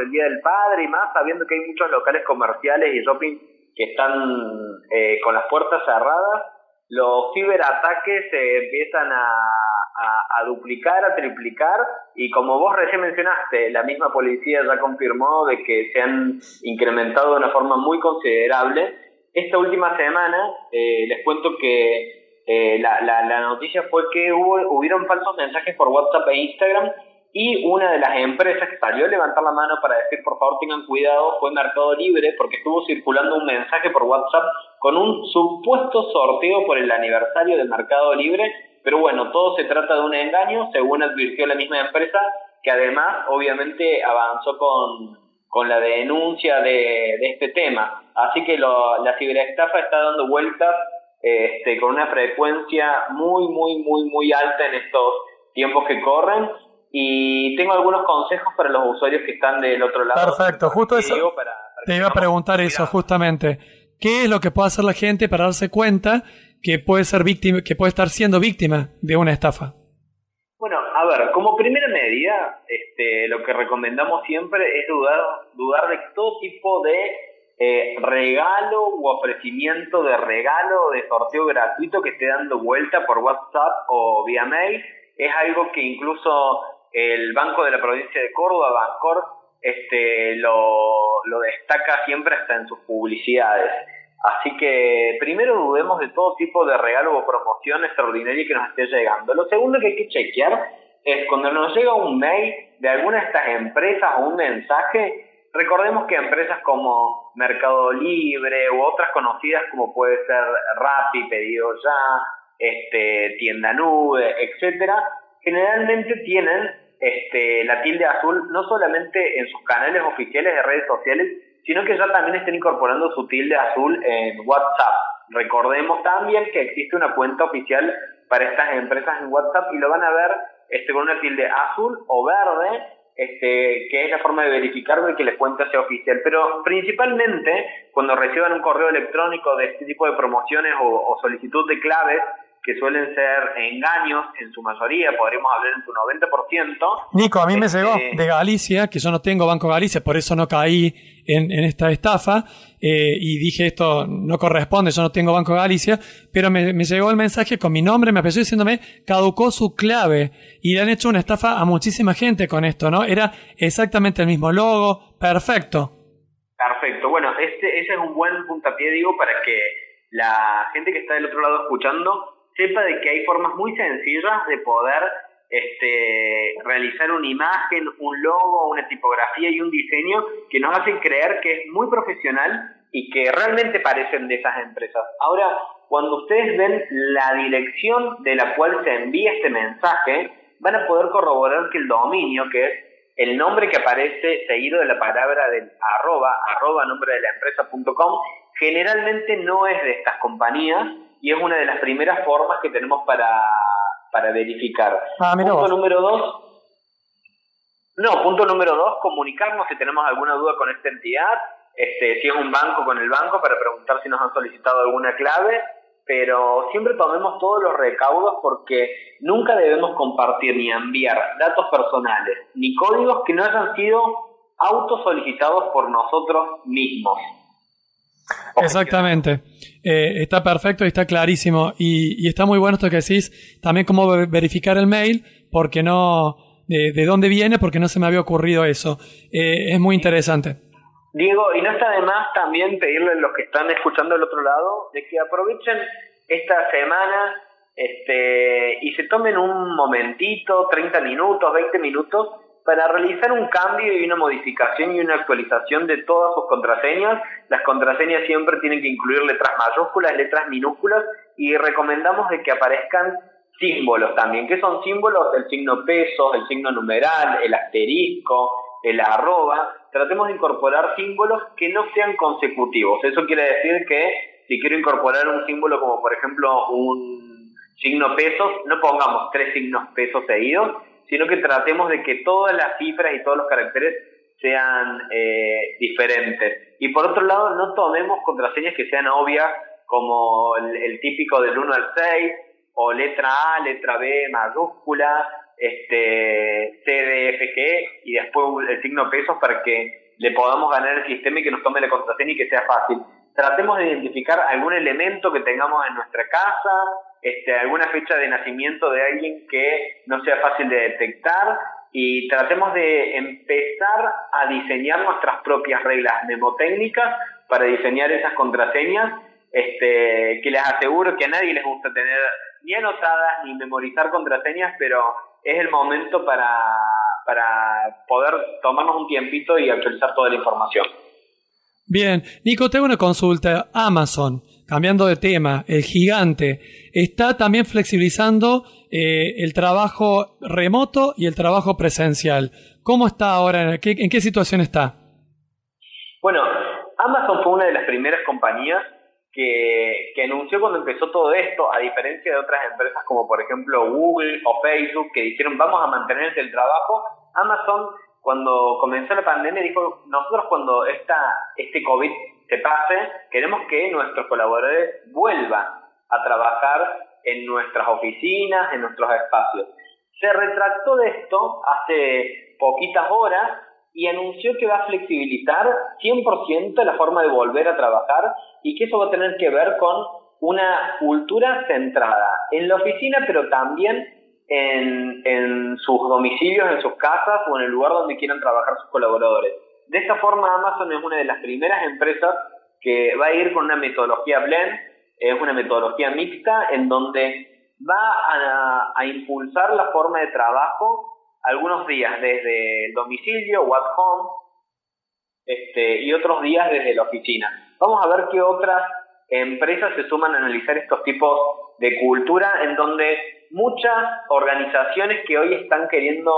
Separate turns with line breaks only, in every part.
el Día del Padre y más, sabiendo que hay muchos locales comerciales y shopping que están eh, con las puertas cerradas, los ciberataques se empiezan a, a, duplicar, a triplicar, y como vos recién mencionaste, la misma policía ya confirmó de que se han incrementado de una forma muy considerable. Esta última semana eh, les cuento que eh, la, la, la, noticia fue que hubo, hubieron falsos mensajes por WhatsApp e Instagram y una de las empresas que salió a levantar la mano para decir por favor tengan cuidado fue Mercado Libre porque estuvo circulando un mensaje por WhatsApp con un supuesto sorteo por el aniversario de Mercado Libre, pero bueno, todo se trata de un engaño, según advirtió la misma empresa, que además obviamente avanzó con, con la denuncia de, de este tema. Así que lo, la ciberestafa está dando vueltas este, con una frecuencia muy, muy, muy, muy alta en estos tiempos que corren y tengo algunos consejos para los usuarios que están del otro lado.
Perfecto, justo eso. te iba a preguntar eso, justamente. ¿Qué es lo que puede hacer la gente para darse cuenta que puede ser víctima, que puede estar siendo víctima de una estafa?
Bueno, a ver, como primera medida, este, lo que recomendamos siempre es dudar, dudar de todo tipo de eh, regalo u ofrecimiento de regalo de sorteo gratuito que esté dando vuelta por WhatsApp o vía mail. Es algo que incluso el Banco de la Provincia de Córdoba, Bancor, este, lo, destaca siempre hasta en sus publicidades. Así que primero dudemos de todo tipo de regalo o promoción extraordinaria que nos esté llegando. Lo segundo que hay que chequear es cuando nos llega un mail de alguna de estas empresas o un mensaje, recordemos que empresas como Mercado Libre u otras conocidas como puede ser Rappi, Pedido Ya, este, Tienda Nube, etcétera, generalmente tienen este, la tilde azul no solamente en sus canales oficiales de redes sociales, sino que ya también estén incorporando su tilde azul en WhatsApp. Recordemos también que existe una cuenta oficial para estas empresas en WhatsApp y lo van a ver este, con una tilde azul o verde, este, que es la forma de verificar de que la cuenta sea oficial. Pero principalmente cuando reciban un correo electrónico de este tipo de promociones o, o solicitud de claves, que suelen ser engaños en su mayoría, podríamos hablar en su 90%.
Nico, a mí me llegó este, de Galicia, que yo no tengo Banco Galicia, por eso no caí en, esta estafa, eh, y dije esto no corresponde, yo no tengo Banco Galicia, pero me, llegó el mensaje con mi nombre, me apellido diciéndome, caducó su clave, y le han hecho una estafa a muchísima gente con esto, ¿no? Era exactamente el mismo logo, perfecto.
Perfecto, bueno, este, ese es un buen puntapié, digo, para que la gente que está del otro lado escuchando sepa de que hay formas muy sencillas de poder este, realizar una imagen, un logo, una tipografía y un diseño que nos hacen creer que es muy profesional y que realmente parecen de esas empresas. Ahora, cuando ustedes ven la dirección de la cual se envía este mensaje, van a poder corroborar que el dominio, que es el nombre que aparece seguido de la palabra del arroba, arroba nombre de la empresa.com, generalmente no es de estas compañías, y es una de las primeras formas que tenemos para, para verificar.
Ah,
punto número dos. No, punto número dos, comunicarnos si tenemos alguna duda con esta entidad, este, si es un banco con el banco para preguntar si nos han solicitado alguna clave, pero siempre tomemos todos los recaudos porque nunca debemos compartir ni enviar datos personales ni códigos que no hayan sido autosolicitados por nosotros mismos.
Exactamente. Eh, está perfecto y está clarísimo. Y, está muy bueno esto que decís, también cómo verificar el mail, porque no, de, dónde viene, porque no se me había ocurrido eso. Eh, es muy interesante.
Diego, y no está de más también pedirle a los que están escuchando del otro lado de que aprovechen esta semana este, y se tomen un momentito, 30 minutos, 20 minutos, para realizar un cambio y una modificación y una actualización de todas sus contraseñas. Las contraseñas siempre tienen que incluir letras mayúsculas, letras minúsculas y recomendamos de que aparezcan símbolos también. ¿Qué son símbolos? El signo peso, el signo numeral, el asterisco, el arroba. Tratemos de incorporar símbolos que no sean consecutivos. Eso quiere decir que si quiero incorporar un símbolo como por ejemplo un signo pesos, no pongamos tres signos pesos seguidos, sino que tratemos de que todas las cifras y todos los caracteres sean eh, diferentes. Y por otro lado, no tomemos contraseñas que sean obvias, como el, típico del 1 al 6, o letra A, letra B mayúscula, este, CDFG y después el signo pesos para que le podamos ganar el sistema y que nos tome la contraseña y que sea fácil. Tratemos de identificar algún elemento que tengamos en nuestra casa, este, alguna fecha de nacimiento de alguien que no sea fácil de detectar y tratemos de empezar a diseñar nuestras propias reglas mnemotécnicas para diseñar esas contraseñas este, que les aseguro que a nadie les gusta tener ni anotadas ni memorizar contraseñas, pero es el momento para, para poder tomarnos un tiempito y actualizar toda la información.
Bien, Nico, tengo una consulta. Amazon, cambiando de tema, el gigante, está también flexibilizando eh, el trabajo remoto y el trabajo presencial. ¿Cómo está ahora? ¿En qué, en qué situación está?
Bueno, Amazon fue una de las primeras compañías que, que, anunció cuando empezó todo esto, a diferencia de otras empresas como por ejemplo Google o Facebook, que dijeron vamos a mantener el trabajo, Amazon cuando comenzó la pandemia dijo, nosotros cuando esta, este COVID se pase, queremos que nuestros colaboradores vuelvan a trabajar en nuestras oficinas, en nuestros espacios. Se retractó de esto hace poquitas horas y anunció que va a flexibilizar 100% la forma de volver a trabajar y que eso va a tener que ver con una cultura centrada en la oficina, pero también en sus domicilios, en sus casas o en el lugar donde quieran trabajar sus colaboradores. De esta forma, Amazon es una de las primeras empresas que va a ir con una metodología blend, es una metodología mixta en donde va a impulsar la forma de trabajo algunos días desde el domicilio o at home este, y otros días desde la oficina. Vamos a ver qué otras empresas se suman a analizar estos tipos de cultura en donde muchas organizaciones que hoy están queriendo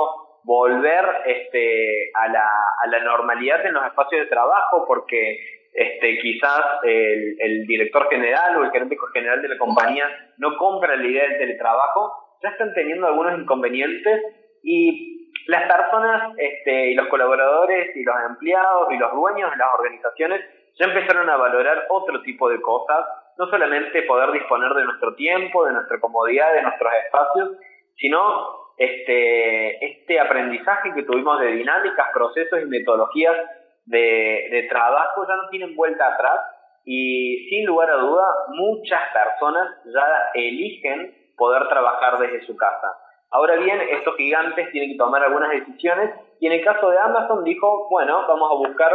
volver este, a, la, a la normalidad en los espacios de trabajo porque este, quizás el, el, director general o el gerente general de la compañía no compra la idea del teletrabajo, ya están teniendo algunos inconvenientes y las personas este, y los colaboradores y los empleados y los dueños de las organizaciones ya empezaron a valorar otro tipo de cosas, no solamente poder disponer de nuestro tiempo, de nuestra comodidad, de nuestros espacios, sino este, este aprendizaje que tuvimos de dinámicas, procesos y metodologías de, de trabajo ya no tienen vuelta atrás y sin lugar a duda muchas personas ya eligen poder trabajar desde su casa. Ahora bien, estos gigantes tienen que tomar algunas decisiones y en el caso de Amazon dijo, bueno, vamos a buscar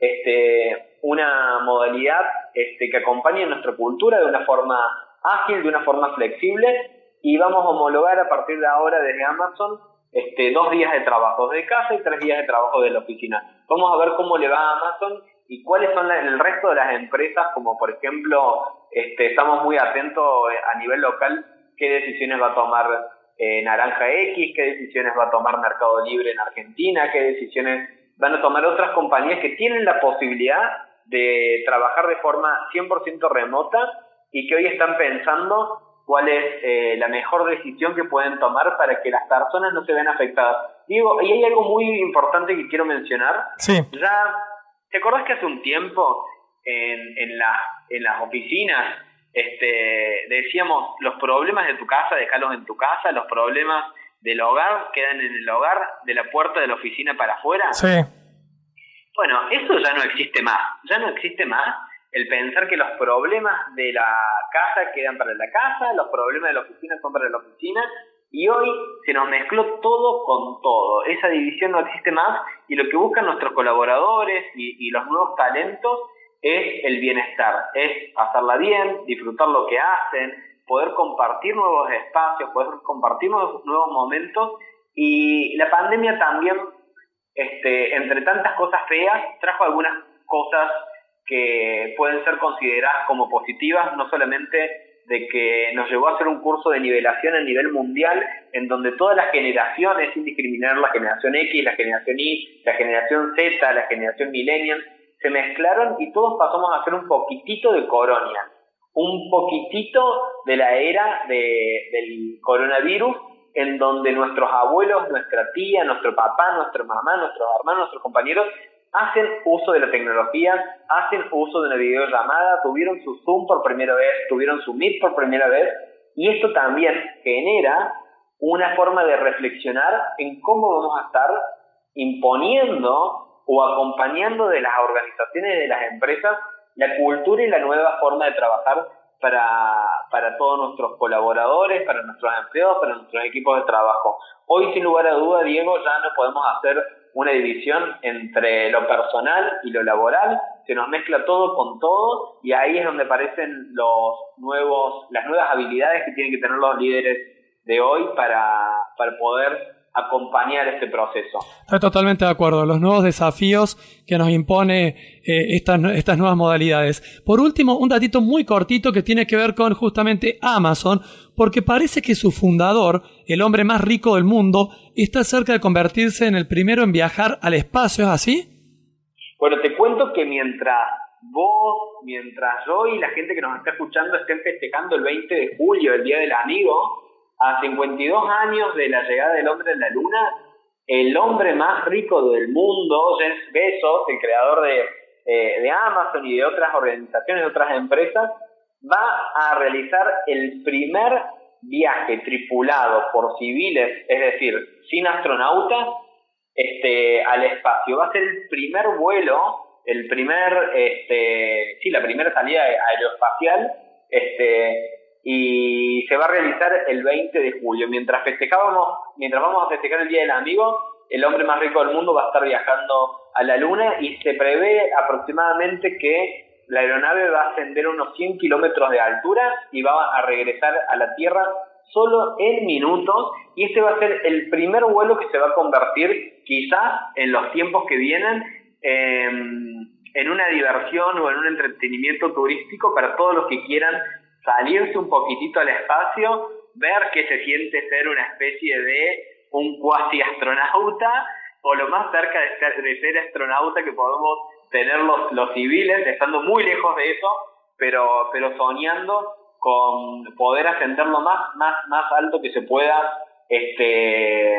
este, una modalidad este, que acompañe nuestra cultura de una forma ágil, de una forma flexible y vamos a homologar a partir de ahora desde Amazon este, dos días de trabajo de casa y tres días de trabajo de la oficina. Vamos a ver cómo le va a Amazon y cuáles son el resto de las empresas, como por ejemplo, este, estamos muy atentos a nivel local qué decisiones va a tomar eh, Naranja X, qué decisiones va a tomar Mercado Libre en Argentina, qué decisiones van a tomar otras compañías que tienen la posibilidad de trabajar de forma 100% remota y que hoy están pensando cuál es eh, la mejor decisión que pueden tomar para que las personas no se vean afectadas. Digo, y hay algo muy importante que quiero mencionar.
Sí.
Ya, ¿te acordás que hace un tiempo en, en, la, en las oficinas este, decíamos, los problemas de tu casa, dejarlos en tu casa, los problemas del hogar quedan en el hogar, de la puerta de la oficina para afuera.
Sí.
Bueno, eso ya no existe más, ya no existe más el pensar que los problemas de la casa quedan para la casa, los problemas de la oficina son para la oficina, y hoy se nos mezcló todo con todo. Esa división no existe más y lo que buscan nuestros colaboradores y, los nuevos talentos es el bienestar, es hacerla bien, disfrutar lo que hacen, poder compartir nuevos espacios, poder compartir nuevos, momentos y la pandemia también, este, entre tantas cosas feas, trajo algunas cosas que pueden ser consideradas como positivas, no solamente de que nos llevó a hacer un curso de nivelación a nivel mundial en donde todas las generaciones, sin discriminar la generación X, la generación Y, la generación Z, la generación millennial, se mezclaron y todos pasamos a hacer un poquitito de coronia, un poquitito de la era de, del coronavirus, en donde nuestros abuelos, nuestra tía, nuestro papá, nuestra mamá, nuestros hermanos, nuestros compañeros hacen uso de la tecnología, hacen uso de una videollamada, tuvieron su Zoom por primera vez, tuvieron su Meet por primera vez, y esto también genera una forma de reflexionar en cómo vamos a estar imponiendo o acompañando de las organizaciones y de las empresas la cultura y la nueva forma de trabajar para, para todos nuestros colaboradores, para nuestros empleados, para nuestros equipos de trabajo. Hoy, sin lugar a duda, Diego, ya no podemos hacer una división entre lo personal y lo laboral, se nos mezcla todo con todo y ahí es donde aparecen los nuevos, las nuevas habilidades que tienen que tener los líderes de hoy para, para poder acompañar este proceso.
Estoy totalmente de acuerdo. Los nuevos desafíos que nos impone eh, estas, estas nuevas modalidades. Por último, un datito muy cortito que tiene que ver con justamente Amazon, porque parece que su fundador, el hombre más rico del mundo, está cerca de convertirse en el primero en viajar al espacio, ¿es así?
Bueno, te cuento que mientras vos, mientras yo y la gente que nos está escuchando estén festejando el 20 de julio, el Día del Amigo, a 52 años de la llegada del hombre a la luna, el hombre más rico del mundo, Jeff Bezos, el creador de, eh, de Amazon y de otras organizaciones, de otras empresas, va a realizar el primer viaje tripulado por civiles, es decir, sin astronautas, este, al espacio. Va a ser el primer vuelo, el primer, este, sí, la primera salida aeroespacial, este, y se va a realizar el 20 de julio. Mientras festejamos, mientras vamos a festejar el Día del Amigo, el hombre más rico del mundo va a estar viajando a la Luna y se prevé aproximadamente que la aeronave va a ascender unos 100 kilómetros de altura y va a regresar a la Tierra solo en minutos y este va a ser el primer vuelo que se va a convertir quizás en los tiempos que vienen en una diversión o en un entretenimiento turístico para todos los que quieran salirse un poquitito al espacio, ver qué se siente ser una especie de un cuasi astronauta o lo más cerca de ser, astronauta que podemos tener los, los civiles, estando muy lejos de eso, pero, pero soñando con poder ascender lo más, más, más alto que se pueda este,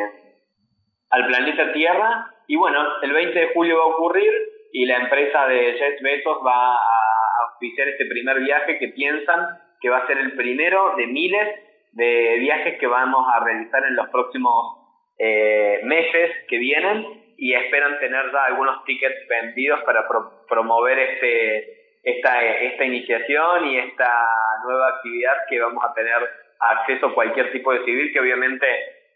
al planeta Tierra. Y bueno, el 20 de julio va a ocurrir y la empresa de Jeff Bezos va a oficiar este primer viaje que piensan que va a ser el primero de miles de viajes que vamos a realizar en los próximos eh, meses que vienen y esperan tener ya algunos tickets vendidos para promover este, esta, esta iniciación y esta nueva actividad que vamos a tener acceso a cualquier tipo de civil que obviamente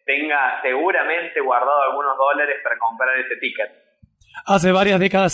tenga seguramente guardado algunos dólares para comprar ese ticket.
Hace varias décadas